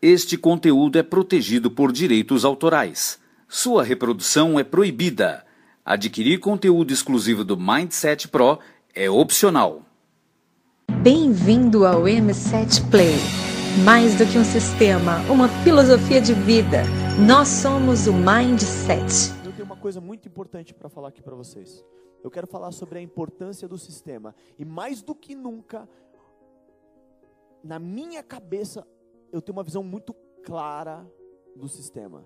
Este conteúdo é protegido por direitos autorais. Sua reprodução é proibida. Adquirir conteúdo exclusivo do Mindset Pro é opcional. Bem-vindo ao M7 Play. Mais do que um sistema, uma filosofia de vida. Nós somos o Mindset. Eu tenho uma coisa muito importante para falar aqui para vocês. Eu quero falar sobre a importância do sistema. E mais do que nunca, na minha cabeça, eu tenho uma visão muito clara do sistema.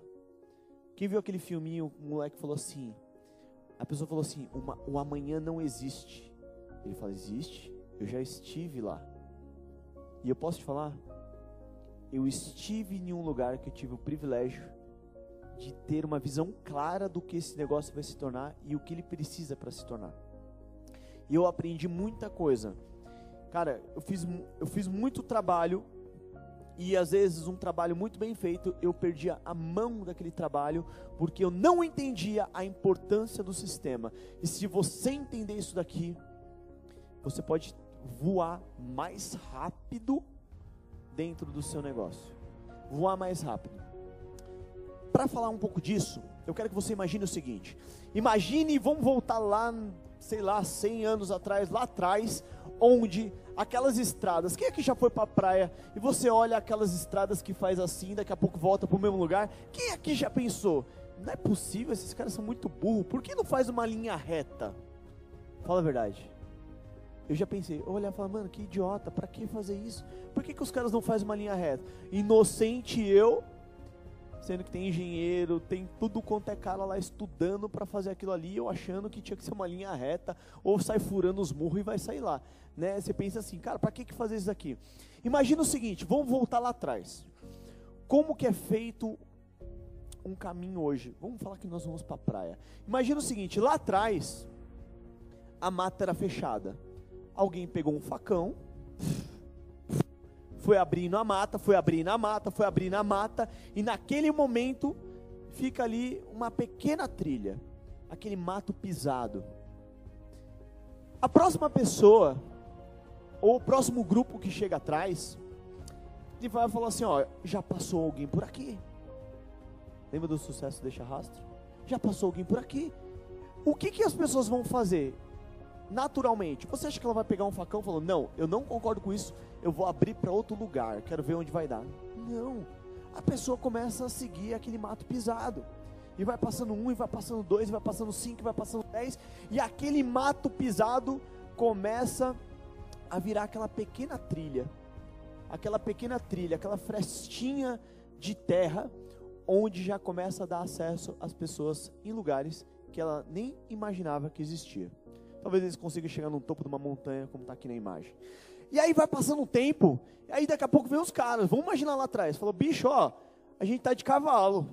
Quem viu aquele filminho, o moleque falou assim, a pessoa falou assim, uma, o amanhã não existe. Ele fala, existe? Eu já estive lá. E eu posso te falar, eu estive em um lugar que eu tive o privilégio de ter uma visão clara do que esse negócio vai se tornar e o que ele precisa para se tornar. E eu aprendi muita coisa. Cara, eu fiz, eu fiz muito trabalho e às vezes um trabalho muito bem feito, eu perdia a mão daquele trabalho porque eu não entendia a importância do sistema. E se você entender isso daqui, você pode voar mais rápido dentro do seu negócio. Voar mais rápido. Para falar um pouco disso, eu quero que você imagine o seguinte: imagine, vamos voltar lá, sei lá, 100 anos atrás, lá atrás, onde aquelas estradas, quem aqui já foi para a praia e você olha aquelas estradas que faz assim, daqui a pouco volta para o mesmo lugar? Quem aqui já pensou? Não é possível, esses caras são muito burros, por que não faz uma linha reta? Fala a verdade. Eu já pensei, olha e falar, mano, que idiota, para que fazer isso? Por que, que os caras não fazem uma linha reta? Inocente eu, sendo que tem engenheiro, tem tudo quanto é cara lá estudando para fazer aquilo ali, eu achando que tinha que ser uma linha reta, ou sai furando os murros e vai sair lá. Né? Você pensa assim, cara, para que, que fazer isso aqui? Imagina o seguinte, vamos voltar lá atrás. Como que é feito um caminho hoje? Vamos falar que nós vamos para a praia. Imagina o seguinte, lá atrás, a mata era fechada. Alguém pegou um facão, foi abrindo a mata, foi abrindo a mata, foi abrindo a mata, e naquele momento fica ali uma pequena trilha, aquele mato pisado. A próxima pessoa, ou o próximo grupo que chega atrás, ele vai falar assim: ó, já passou alguém por aqui. Lembra do sucesso deixa rastro? Já passou alguém por aqui. O que, que as pessoas vão fazer? Naturalmente, você acha que ela vai pegar um facão e falar, não, eu não concordo com isso, eu vou abrir para outro lugar, quero ver onde vai dar. Não. A pessoa começa a seguir aquele mato pisado. E vai passando um, e vai passando dois, e vai passando cinco, e vai passando dez. E aquele mato pisado começa a virar aquela pequena trilha. Aquela pequena trilha, aquela frestinha de terra, onde já começa a dar acesso às pessoas em lugares que ela nem imaginava que existia. Talvez eles consigam chegar no topo de uma montanha, como está aqui na imagem. E aí vai passando o tempo, e aí daqui a pouco vem os caras. Vamos imaginar lá atrás. Falou, bicho, ó, a gente tá de cavalo.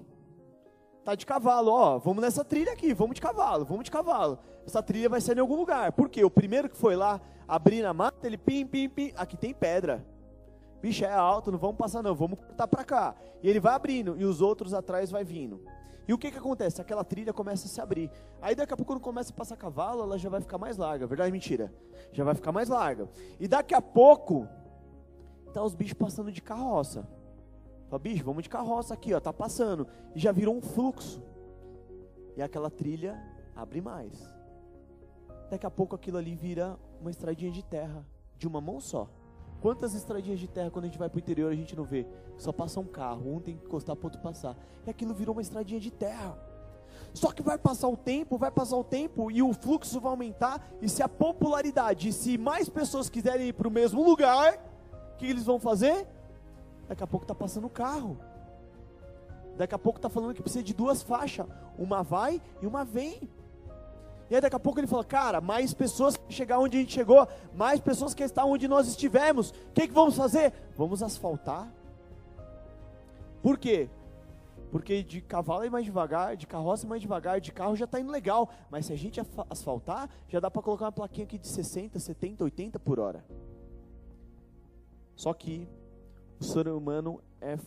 Tá de cavalo, ó, vamos nessa trilha aqui, vamos de cavalo, vamos de cavalo. Essa trilha vai ser em algum lugar. Por quê? O primeiro que foi lá abrir na mata, ele pim, pim, pim, aqui tem pedra. Bicho, é alto, não vamos passar não, vamos cortar para cá. E ele vai abrindo, e os outros atrás vai vindo. E o que que acontece? Aquela trilha começa a se abrir. Aí daqui a pouco quando começa a passar cavalo, ela já vai ficar mais larga. Verdade mentira? Já vai ficar mais larga. E daqui a pouco tá os bichos passando de carroça. Fala, bicho, vamos de carroça aqui, ó, tá passando. E já virou um fluxo. E aquela trilha abre mais. Daqui a pouco aquilo ali vira uma estradinha de terra de uma mão só. Quantas estradinhas de terra quando a gente vai para o interior a gente não vê? Só passa um carro, um tem que encostar para outro passar. E aquilo virou uma estradinha de terra. Só que vai passar o tempo, vai passar o tempo e o fluxo vai aumentar. E se a popularidade, se mais pessoas quiserem ir para o mesmo lugar, o que eles vão fazer? Daqui a pouco está passando o carro. Daqui a pouco está falando que precisa de duas faixas. Uma vai e uma vem. E aí daqui a pouco ele fala, cara, mais pessoas que chegar onde a gente chegou, mais pessoas que estão onde nós estivemos. O que, que vamos fazer? Vamos asfaltar. Por quê? Porque de cavalo é mais devagar, de carroça é mais devagar, de carro já está indo legal. Mas se a gente asfaltar, já dá para colocar uma plaquinha aqui de 60, 70, 80 por hora. Só que o ser humano é,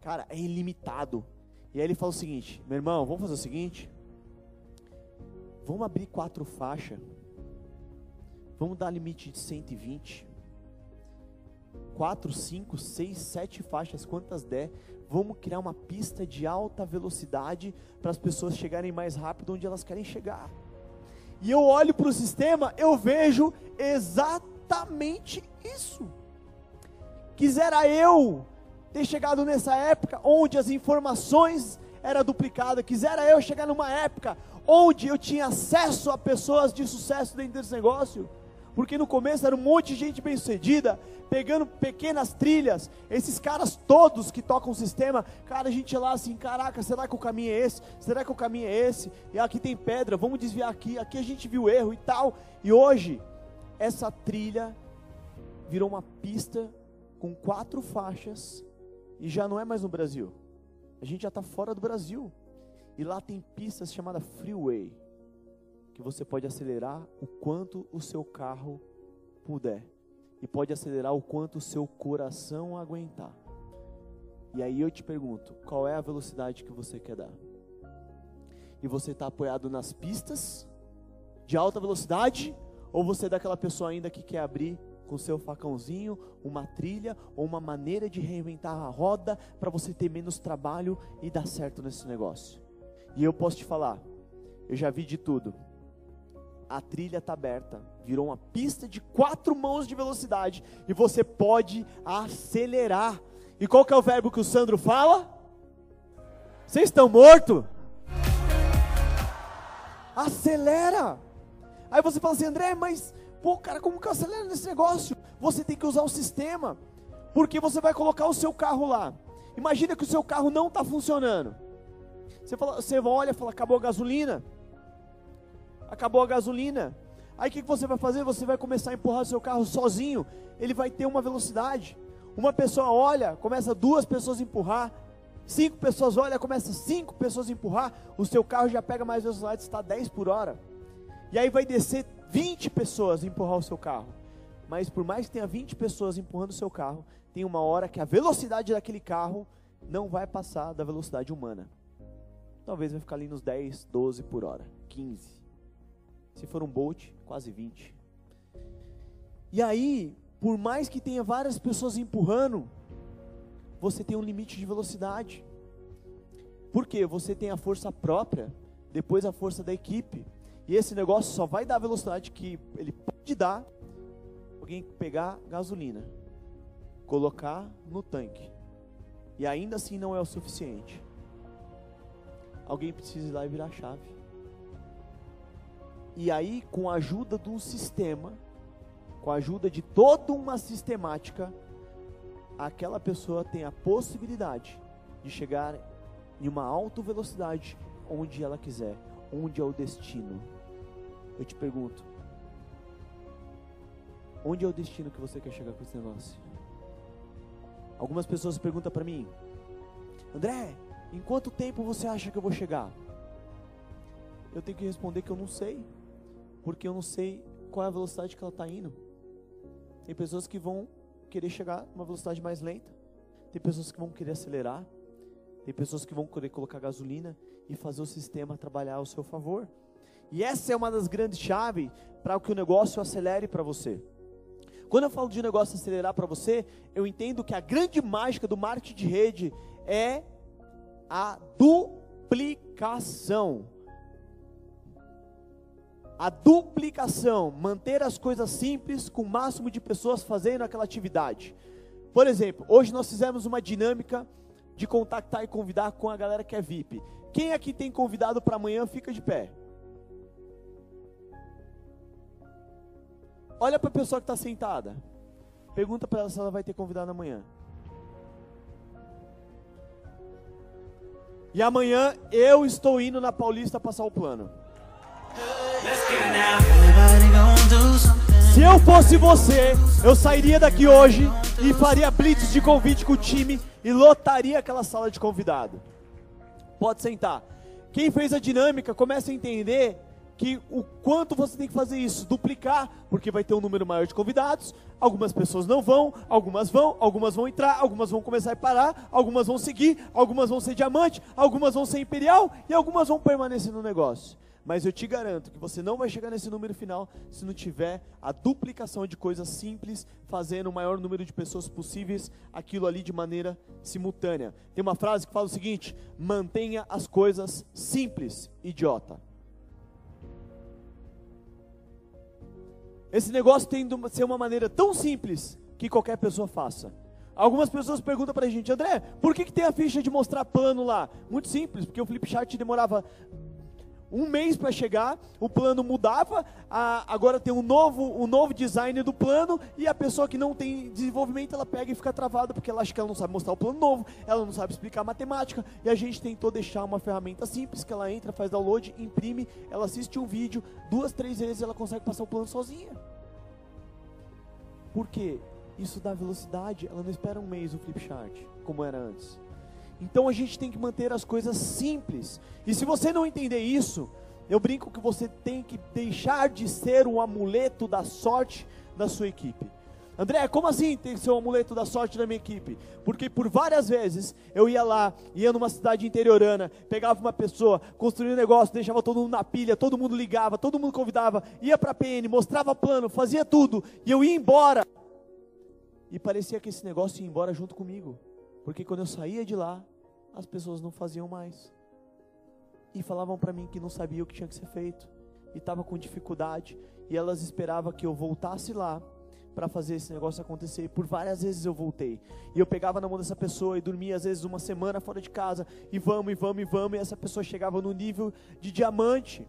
cara, é ilimitado. E aí ele fala o seguinte, meu irmão, vamos fazer o seguinte, Vamos abrir quatro faixas. Vamos dar limite de 120. quatro, cinco, seis, sete faixas, quantas der. Vamos criar uma pista de alta velocidade para as pessoas chegarem mais rápido onde elas querem chegar. E eu olho para o sistema, eu vejo exatamente isso. Quisera eu ter chegado nessa época onde as informações eram duplicadas, quisera eu chegar numa época onde eu tinha acesso a pessoas de sucesso dentro desse negócio porque no começo era um monte de gente bem sucedida, pegando pequenas trilhas, esses caras todos que tocam o sistema, cara, a gente lá assim, caraca, será que o caminho é esse? Será que o caminho é esse? E aqui tem pedra, vamos desviar aqui, aqui a gente viu erro e tal. E hoje, essa trilha virou uma pista com quatro faixas e já não é mais no Brasil. A gente já está fora do Brasil. E lá tem pistas chamadas freeway que você pode acelerar o quanto o seu carro puder. E pode acelerar o quanto o seu coração aguentar. E aí eu te pergunto, qual é a velocidade que você quer dar? E você está apoiado nas pistas de alta velocidade? Ou você é daquela pessoa ainda que quer abrir com seu facãozinho uma trilha ou uma maneira de reinventar a roda para você ter menos trabalho e dar certo nesse negócio? E eu posso te falar, eu já vi de tudo a trilha está aberta, virou uma pista de quatro mãos de velocidade e você pode acelerar. E qual que é o verbo que o Sandro fala? Vocês estão mortos? Acelera! Aí você fala assim, André, mas pô, cara, como que eu acelero nesse negócio? Você tem que usar o sistema, porque você vai colocar o seu carro lá. Imagina que o seu carro não está funcionando. Você, fala, você olha e fala, acabou a gasolina acabou a gasolina. Aí o que, você vai fazer? Você vai começar a empurrar seu carro sozinho. Ele vai ter uma velocidade. Uma pessoa olha, começa duas pessoas a empurrar. Cinco pessoas olham, começa cinco pessoas a empurrar. O seu carro já pega mais velocidade, está 10 por hora. E aí vai descer 20 pessoas a empurrar o seu carro. Mas por mais que tenha 20 pessoas empurrando o seu carro, tem uma hora que a velocidade daquele carro não vai passar da velocidade humana. Talvez vai ficar ali nos 10, 12 por hora, 15. Se for um Bolt, quase 20. E aí, por mais que tenha várias pessoas empurrando, você tem um limite de velocidade. Por quê? Você tem a força própria, depois a força da equipe. E esse negócio só vai dar a velocidade que ele pode dar alguém pegar gasolina, colocar no tanque. E ainda assim não é o suficiente. Alguém precisa ir lá e virar a chave. E aí, com a ajuda de um sistema, com a ajuda de toda uma sistemática, aquela pessoa tem a possibilidade de chegar em uma alta velocidade onde ela quiser, onde é o destino. Eu te pergunto, onde é o destino que você quer chegar com esse negócio? Algumas pessoas perguntam para mim, André, em quanto tempo você acha que eu vou chegar? Eu tenho que responder que eu não sei porque eu não sei qual é a velocidade que ela está indo. Tem pessoas que vão querer chegar uma velocidade mais lenta, tem pessoas que vão querer acelerar, tem pessoas que vão querer colocar gasolina e fazer o sistema trabalhar ao seu favor. E essa é uma das grandes chaves para que o negócio acelere para você. Quando eu falo de negócio acelerar para você, eu entendo que a grande mágica do marketing de rede é a duplicação a duplicação, manter as coisas simples com o máximo de pessoas fazendo aquela atividade. Por exemplo, hoje nós fizemos uma dinâmica de contactar e convidar com a galera que é VIP. Quem aqui tem convidado para amanhã, fica de pé. Olha para a pessoa que está sentada. Pergunta para ela se ela vai ter convidado amanhã. E amanhã eu estou indo na Paulista passar o plano. Se eu fosse você, eu sairia daqui hoje e faria blitz de convite com o time e lotaria aquela sala de convidado. Pode sentar. Quem fez a dinâmica começa a entender que o quanto você tem que fazer isso, duplicar, porque vai ter um número maior de convidados, algumas pessoas não vão, algumas vão, algumas vão entrar, algumas vão começar a parar, algumas vão seguir, algumas vão ser diamante, algumas vão ser imperial e algumas vão permanecer no negócio. Mas eu te garanto que você não vai chegar nesse número final se não tiver a duplicação de coisas simples, fazendo o maior número de pessoas possíveis aquilo ali de maneira simultânea. Tem uma frase que fala o seguinte: mantenha as coisas simples, idiota. Esse negócio tem de ser uma maneira tão simples que qualquer pessoa faça. Algumas pessoas perguntam para a gente, André, por que, que tem a ficha de mostrar plano lá? Muito simples, porque o flipchart demorava um mês para chegar, o plano mudava, a, agora tem um novo, um novo design do plano, e a pessoa que não tem desenvolvimento, ela pega e fica travada, porque ela acha que ela não sabe mostrar o plano novo, ela não sabe explicar matemática, e a gente tentou deixar uma ferramenta simples, que ela entra, faz download, imprime, ela assiste um vídeo, duas, três vezes ela consegue passar o plano sozinha. Por quê? Isso dá velocidade, ela não espera um mês o flipchart, como era antes. Então a gente tem que manter as coisas simples. E se você não entender isso, eu brinco que você tem que deixar de ser um amuleto da sorte da sua equipe. André, como assim tem que ser um amuleto da sorte da minha equipe? Porque por várias vezes eu ia lá, ia numa cidade interiorana, pegava uma pessoa, construía um negócio, deixava todo mundo na pilha, todo mundo ligava, todo mundo convidava, ia para a PN, mostrava plano, fazia tudo, e eu ia embora. E parecia que esse negócio ia embora junto comigo. Porque quando eu saía de lá, as pessoas não faziam mais. E falavam para mim que não sabia o que tinha que ser feito. E estava com dificuldade. E elas esperavam que eu voltasse lá para fazer esse negócio acontecer. E por várias vezes eu voltei. E eu pegava na mão dessa pessoa e dormia às vezes uma semana fora de casa. E vamos, e vamos, e vamos. E essa pessoa chegava no nível de diamante.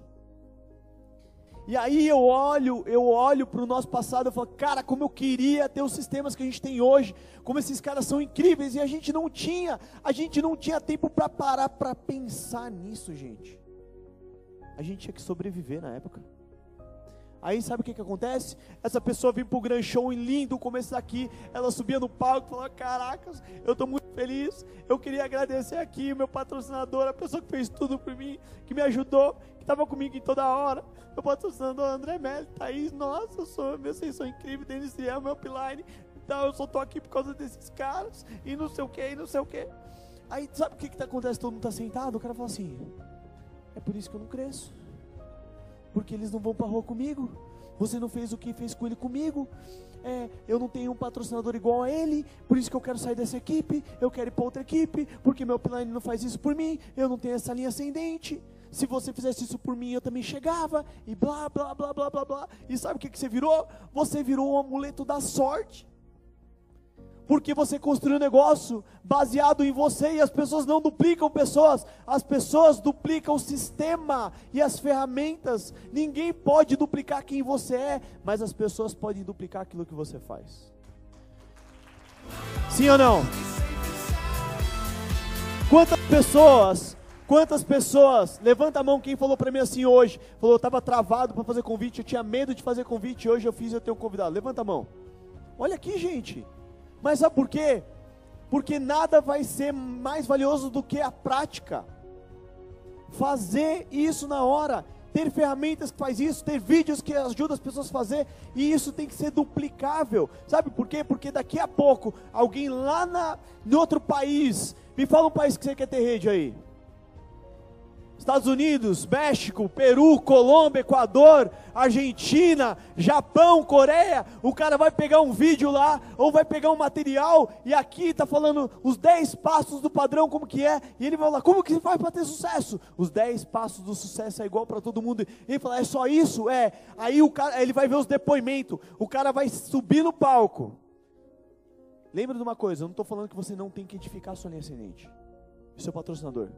E aí eu olho, eu olho para o nosso passado e falo, cara, como eu queria ter os sistemas que a gente tem hoje, como esses caras são incríveis, e a gente não tinha, a gente não tinha tempo para parar para pensar nisso, gente. A gente tinha que sobreviver na época. Aí sabe o que, que acontece? Essa pessoa vem pro Grand Show lindo, o começo daqui, ela subia no palco e falava, caracas, eu estou muito feliz, eu queria agradecer aqui o meu patrocinador, a pessoa que fez tudo por mim, que me ajudou, estava comigo em toda hora. Meu patrocinador André Melli, Thaís, nossa, eu sou, vocês são incríveis, Denis meu upline. Então eu só tô aqui por causa desses caras, e não sei o que, e não sei o que. Aí sabe o que, que tá acontece? Todo mundo tá sentado, o cara fala assim, é por isso que eu não cresço. Porque eles não vão pra rua comigo. Você não fez o que fez com ele comigo. É, eu não tenho um patrocinador igual a ele, por isso que eu quero sair dessa equipe, eu quero ir para outra equipe, porque meu upline não faz isso por mim, eu não tenho essa linha ascendente se você fizesse isso por mim, eu também chegava, e blá, blá, blá, blá, blá, blá. E sabe o que, que você virou? Você virou um amuleto da sorte. Porque você construiu um negócio baseado em você e as pessoas não duplicam pessoas, as pessoas duplicam o sistema e as ferramentas. Ninguém pode duplicar quem você é, mas as pessoas podem duplicar aquilo que você faz. Sim ou não? Quantas pessoas Quantas pessoas, levanta a mão quem falou para mim assim hoje, falou, eu estava travado para fazer convite, eu tinha medo de fazer convite, hoje eu fiz, eu tenho um convidado. Levanta a mão. Olha aqui, gente. Mas sabe por quê? Porque nada vai ser mais valioso do que a prática. Fazer isso na hora, ter ferramentas que faz isso, ter vídeos que ajudam as pessoas a fazer, e isso tem que ser duplicável. Sabe por quê? Porque daqui a pouco alguém lá na, em outro país, me fala um país que você quer ter rede aí. Estados Unidos, México, Peru, Colômbia, Equador, Argentina, Japão, Coreia, o cara vai pegar um vídeo lá, ou vai pegar um material, e aqui está falando os 10 passos do padrão, como que é, e ele vai falar, como que faz para ter sucesso? Os 10 passos do sucesso é igual para todo mundo, e ele fala, é só isso? É, aí o cara, ele vai ver os depoimentos, o cara vai subir no palco, lembra de uma coisa, eu não estou falando que você não tem que edificar a sua linha ascendente, seu patrocinador,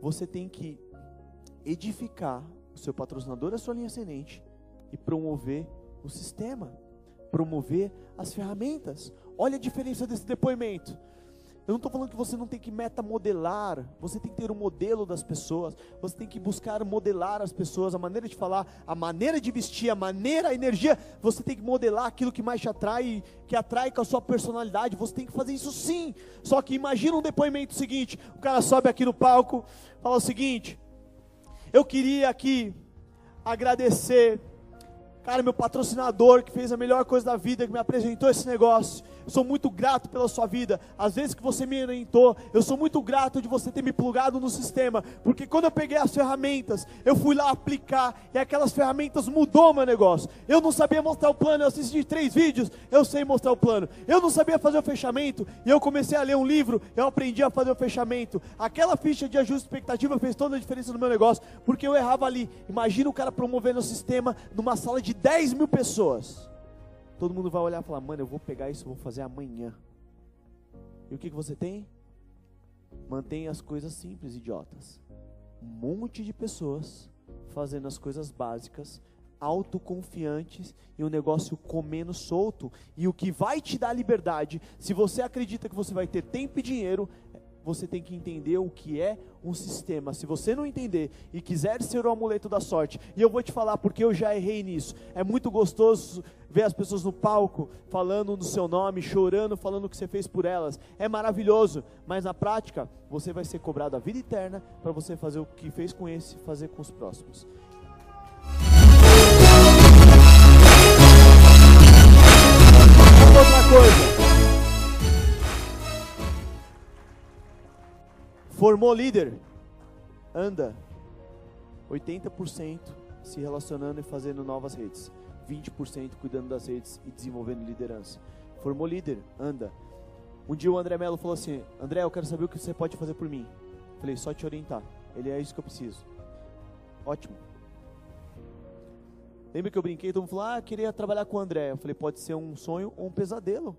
você tem que edificar o seu patrocinador, a sua linha ascendente e promover o sistema, promover as ferramentas. Olha a diferença desse depoimento. Eu não estou falando que você não tem que metamodelar, você tem que ter um modelo das pessoas, você tem que buscar modelar as pessoas, a maneira de falar, a maneira de vestir, a maneira, a energia, você tem que modelar aquilo que mais te atrai, que atrai com a sua personalidade, você tem que fazer isso sim. Só que imagina um depoimento seguinte, o cara sobe aqui no palco, fala o seguinte: Eu queria aqui agradecer, cara, meu patrocinador que fez a melhor coisa da vida, que me apresentou esse negócio sou muito grato pela sua vida. Às vezes que você me orientou, eu sou muito grato de você ter me plugado no sistema, porque quando eu peguei as ferramentas, eu fui lá aplicar e aquelas ferramentas mudou meu negócio. Eu não sabia mostrar o plano, eu assisti três vídeos, eu sei mostrar o plano. Eu não sabia fazer o fechamento e eu comecei a ler um livro, eu aprendi a fazer o fechamento. Aquela ficha de ajuste de expectativa fez toda a diferença no meu negócio, porque eu errava ali. Imagina o cara promovendo o sistema numa sala de 10 mil pessoas. Todo mundo vai olhar e falar, mano, eu vou pegar isso, vou fazer amanhã. E o que, que você tem? Mantenha as coisas simples, idiotas. Um monte de pessoas fazendo as coisas básicas, autoconfiantes e um negócio comendo solto. E o que vai te dar liberdade, se você acredita que você vai ter tempo e dinheiro, você tem que entender o que é um sistema. Se você não entender e quiser ser o amuleto da sorte, e eu vou te falar porque eu já errei nisso. É muito gostoso ver as pessoas no palco falando no seu nome, chorando, falando o que você fez por elas. É maravilhoso, mas na prática você vai ser cobrado a vida eterna para você fazer o que fez com esse, fazer com os próximos. Formou líder, anda 80% se relacionando e fazendo novas redes, 20% cuidando das redes e desenvolvendo liderança. Formou líder, anda. Um dia o André Melo falou assim: André, eu quero saber o que você pode fazer por mim. Falei, só te orientar. Ele é isso que eu preciso. Ótimo. Lembra que eu brinquei? Todo mundo falou: Ah, queria trabalhar com o André. Eu falei: Pode ser um sonho ou um pesadelo.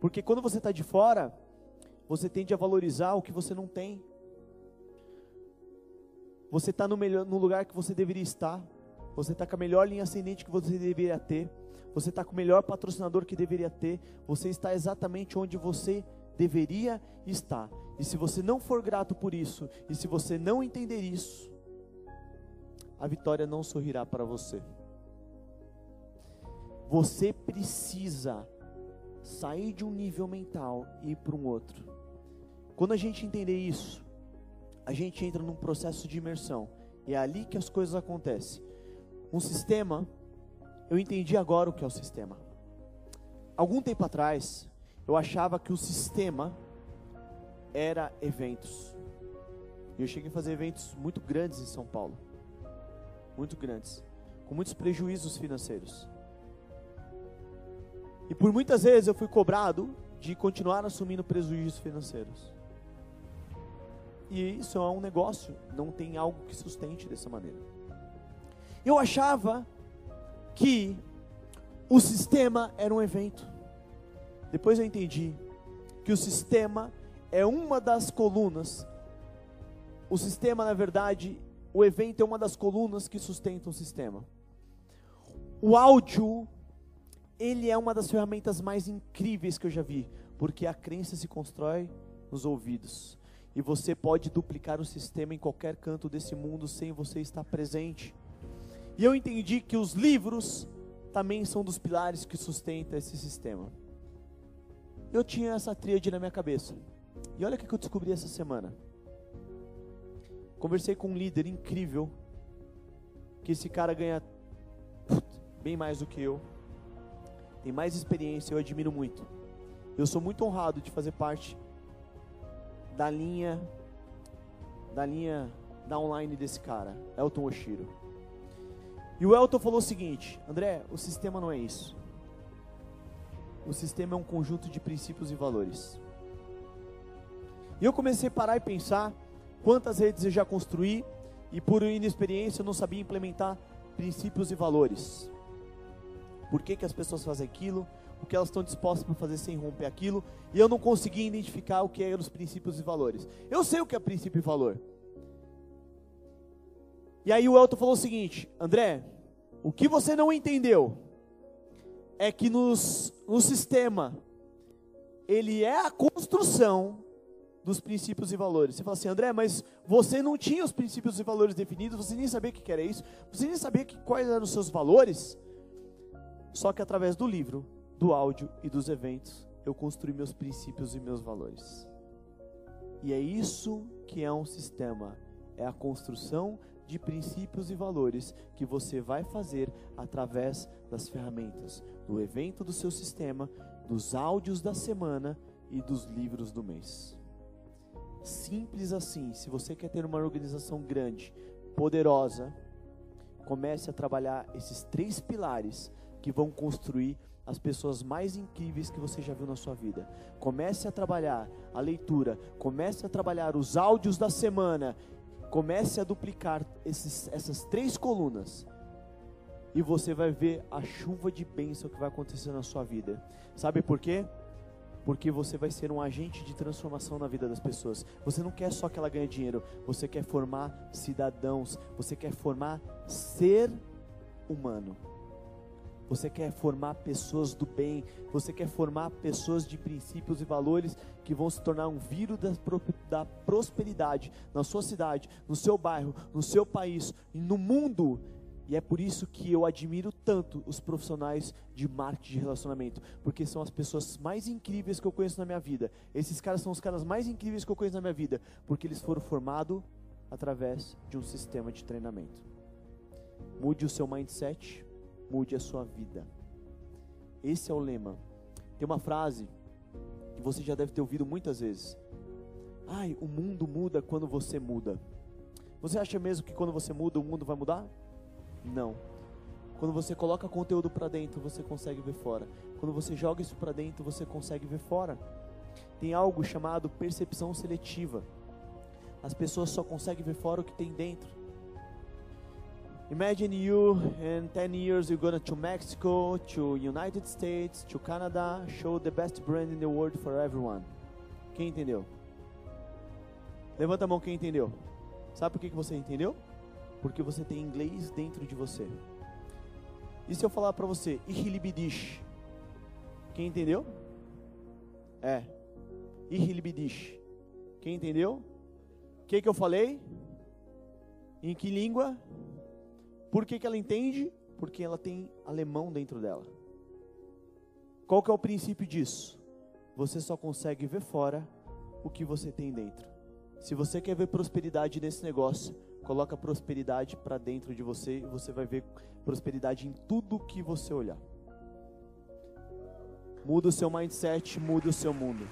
Porque quando você está de fora, você tende a valorizar o que você não tem. Você está no, melhor, no lugar que você deveria estar. Você está com a melhor linha ascendente que você deveria ter. Você está com o melhor patrocinador que deveria ter. Você está exatamente onde você deveria estar. E se você não for grato por isso, e se você não entender isso, a vitória não sorrirá para você. Você precisa sair de um nível mental e ir para um outro. Quando a gente entender isso, a gente entra num processo de imersão. E é ali que as coisas acontecem. Um sistema, eu entendi agora o que é o sistema. Algum tempo atrás, eu achava que o sistema era eventos. E eu cheguei a fazer eventos muito grandes em São Paulo. Muito grandes. Com muitos prejuízos financeiros. E por muitas vezes eu fui cobrado de continuar assumindo prejuízos financeiros. E isso é um negócio, não tem algo que sustente dessa maneira. Eu achava que o sistema era um evento. Depois eu entendi que o sistema é uma das colunas. O sistema, na verdade, o evento é uma das colunas que sustentam o sistema. O áudio, ele é uma das ferramentas mais incríveis que eu já vi, porque a crença se constrói nos ouvidos e você pode duplicar o sistema em qualquer canto desse mundo sem você estar presente. E eu entendi que os livros também são dos pilares que sustentam esse sistema. Eu tinha essa tríade na minha cabeça. E olha o que eu descobri essa semana. Conversei com um líder incrível, que esse cara ganha bem mais do que eu, tem mais experiência, eu admiro muito. Eu sou muito honrado de fazer parte da linha da linha da online desse cara, Elton Oshiro. E o Elton falou o seguinte: André, o sistema não é isso. O sistema é um conjunto de princípios e valores. E eu comecei a parar e pensar quantas redes eu já construí e por inexperiência eu não sabia implementar princípios e valores. Por que, que as pessoas fazem aquilo? O que elas estão dispostas para fazer sem romper aquilo, e eu não consegui identificar o que eram os princípios e valores. Eu sei o que é princípio e valor. E aí o Elton falou o seguinte: André, o que você não entendeu é que nos, no sistema ele é a construção dos princípios e valores. Você fala assim, André, mas você não tinha os princípios e valores definidos, você nem sabia o que era isso, você nem sabia que, quais eram os seus valores. Só que através do livro do áudio e dos eventos, eu construí meus princípios e meus valores. E é isso que é um sistema, é a construção de princípios e valores que você vai fazer através das ferramentas do evento do seu sistema, dos áudios da semana e dos livros do mês. Simples assim. Se você quer ter uma organização grande, poderosa, comece a trabalhar esses três pilares que vão construir as pessoas mais incríveis que você já viu na sua vida. Comece a trabalhar a leitura, comece a trabalhar os áudios da semana, comece a duplicar esses, essas três colunas e você vai ver a chuva de bênção que vai acontecer na sua vida. Sabe por quê? Porque você vai ser um agente de transformação na vida das pessoas. Você não quer só que ela ganhe dinheiro, você quer formar cidadãos, você quer formar ser humano. Você quer formar pessoas do bem, você quer formar pessoas de princípios e valores que vão se tornar um vírus da, da prosperidade na sua cidade, no seu bairro, no seu país e no mundo. E é por isso que eu admiro tanto os profissionais de marketing de relacionamento, porque são as pessoas mais incríveis que eu conheço na minha vida. Esses caras são os caras mais incríveis que eu conheço na minha vida, porque eles foram formados através de um sistema de treinamento. Mude o seu mindset, mude a sua vida. Esse é o lema. Tem uma frase que você já deve ter ouvido muitas vezes. Ai, o mundo muda quando você muda. Você acha mesmo que quando você muda o mundo vai mudar? Não. Quando você coloca conteúdo para dentro, você consegue ver fora. Quando você joga isso para dentro, você consegue ver fora. Tem algo chamado percepção seletiva. As pessoas só conseguem ver fora o que tem dentro. Imagine you in 10 years you're going to Mexico, to United States, to Canada, show the best brand in the world for everyone. Quem entendeu? Levanta a mão quem entendeu. Sabe por que, que você entendeu? Porque você tem inglês dentro de você. E se eu falar para você, Ihilibidish? Quem entendeu? É. Ihilibidish. Quem entendeu? O que, que eu falei? Em que língua? Por que, que ela entende? Porque ela tem alemão dentro dela. Qual que é o princípio disso? Você só consegue ver fora o que você tem dentro. Se você quer ver prosperidade nesse negócio, coloca prosperidade para dentro de você e você vai ver prosperidade em tudo que você olhar. Muda o seu mindset, muda o seu mundo.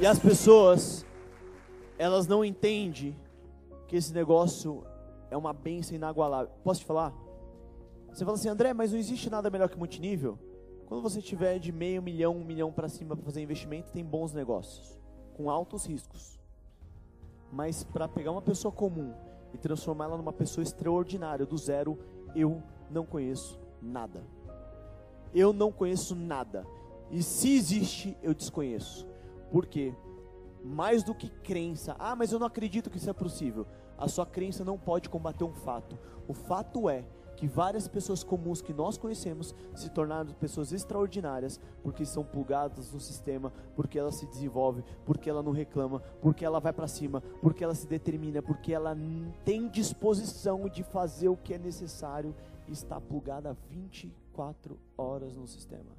E as pessoas elas não entendem que esse negócio é uma benção inagualável. Posso te falar? Você fala assim, André, mas não existe nada melhor que multinível? Quando você tiver de meio milhão, um milhão para cima para fazer investimento, tem bons negócios, com altos riscos. Mas para pegar uma pessoa comum e transformá-la numa pessoa extraordinária, do zero, eu não conheço nada. Eu não conheço nada. E se existe, eu desconheço. Por quê? Mais do que crença. Ah, mas eu não acredito que isso é possível. A sua crença não pode combater um fato. O fato é que várias pessoas comuns que nós conhecemos se tornaram pessoas extraordinárias porque são plugadas no sistema, porque ela se desenvolve, porque ela não reclama, porque ela vai para cima, porque ela se determina, porque ela tem disposição de fazer o que é necessário e está plugada 24 horas no sistema.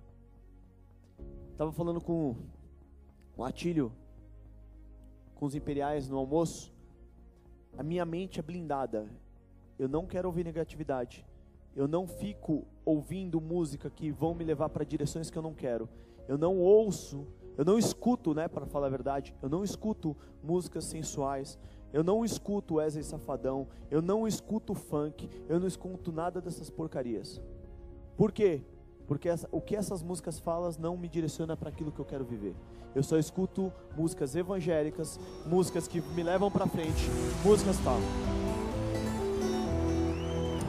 Estava falando com o Atílio com os imperiais no almoço, a minha mente é blindada. Eu não quero ouvir negatividade. Eu não fico ouvindo música que vão me levar para direções que eu não quero. Eu não ouço, eu não escuto, né, para falar a verdade. Eu não escuto músicas sensuais. Eu não escuto Wesley Safadão. Eu não escuto funk. Eu não escuto nada dessas porcarias. Por quê? Porque essa, o que essas músicas falam não me direciona para aquilo que eu quero viver. Eu só escuto músicas evangélicas, músicas que me levam para frente, músicas tal.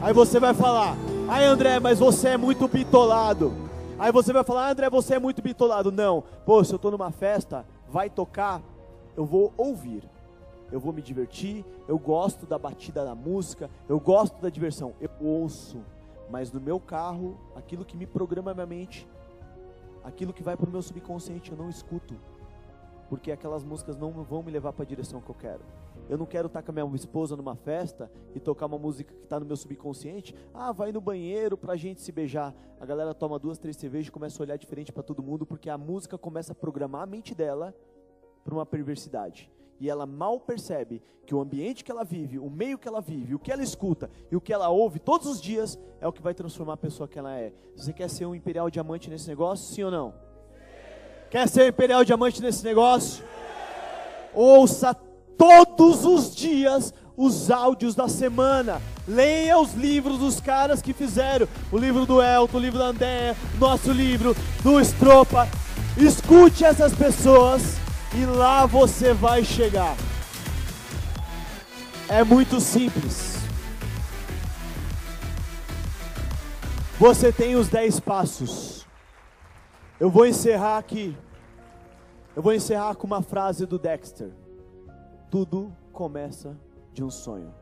Aí você vai falar: "Ai, André, mas você é muito bitolado". Aí você vai falar: "André, você é muito bitolado". Não. Pô, se eu estou numa festa, vai tocar, eu vou ouvir. Eu vou me divertir, eu gosto da batida da música, eu gosto da diversão. Eu ouço mas no meu carro, aquilo que me programa minha mente, aquilo que vai para o meu subconsciente, eu não escuto. Porque aquelas músicas não vão me levar para a direção que eu quero. Eu não quero estar com a minha esposa numa festa e tocar uma música que está no meu subconsciente. Ah, vai no banheiro para a gente se beijar. A galera toma duas, três cervejas e começa a olhar diferente para todo mundo porque a música começa a programar a mente dela para uma perversidade. E ela mal percebe que o ambiente que ela vive, o meio que ela vive, o que ela escuta e o que ela ouve todos os dias é o que vai transformar a pessoa que ela é. Você quer ser um imperial diamante nesse negócio? Sim ou não? Quer ser um imperial diamante nesse negócio? Ouça todos os dias os áudios da semana. Leia os livros dos caras que fizeram. O livro do Elton, o livro da André, nosso livro, do Estropa. Escute essas pessoas e lá você vai chegar. É muito simples. Você tem os 10 passos. Eu vou encerrar aqui. Eu vou encerrar com uma frase do Dexter. Tudo começa de um sonho.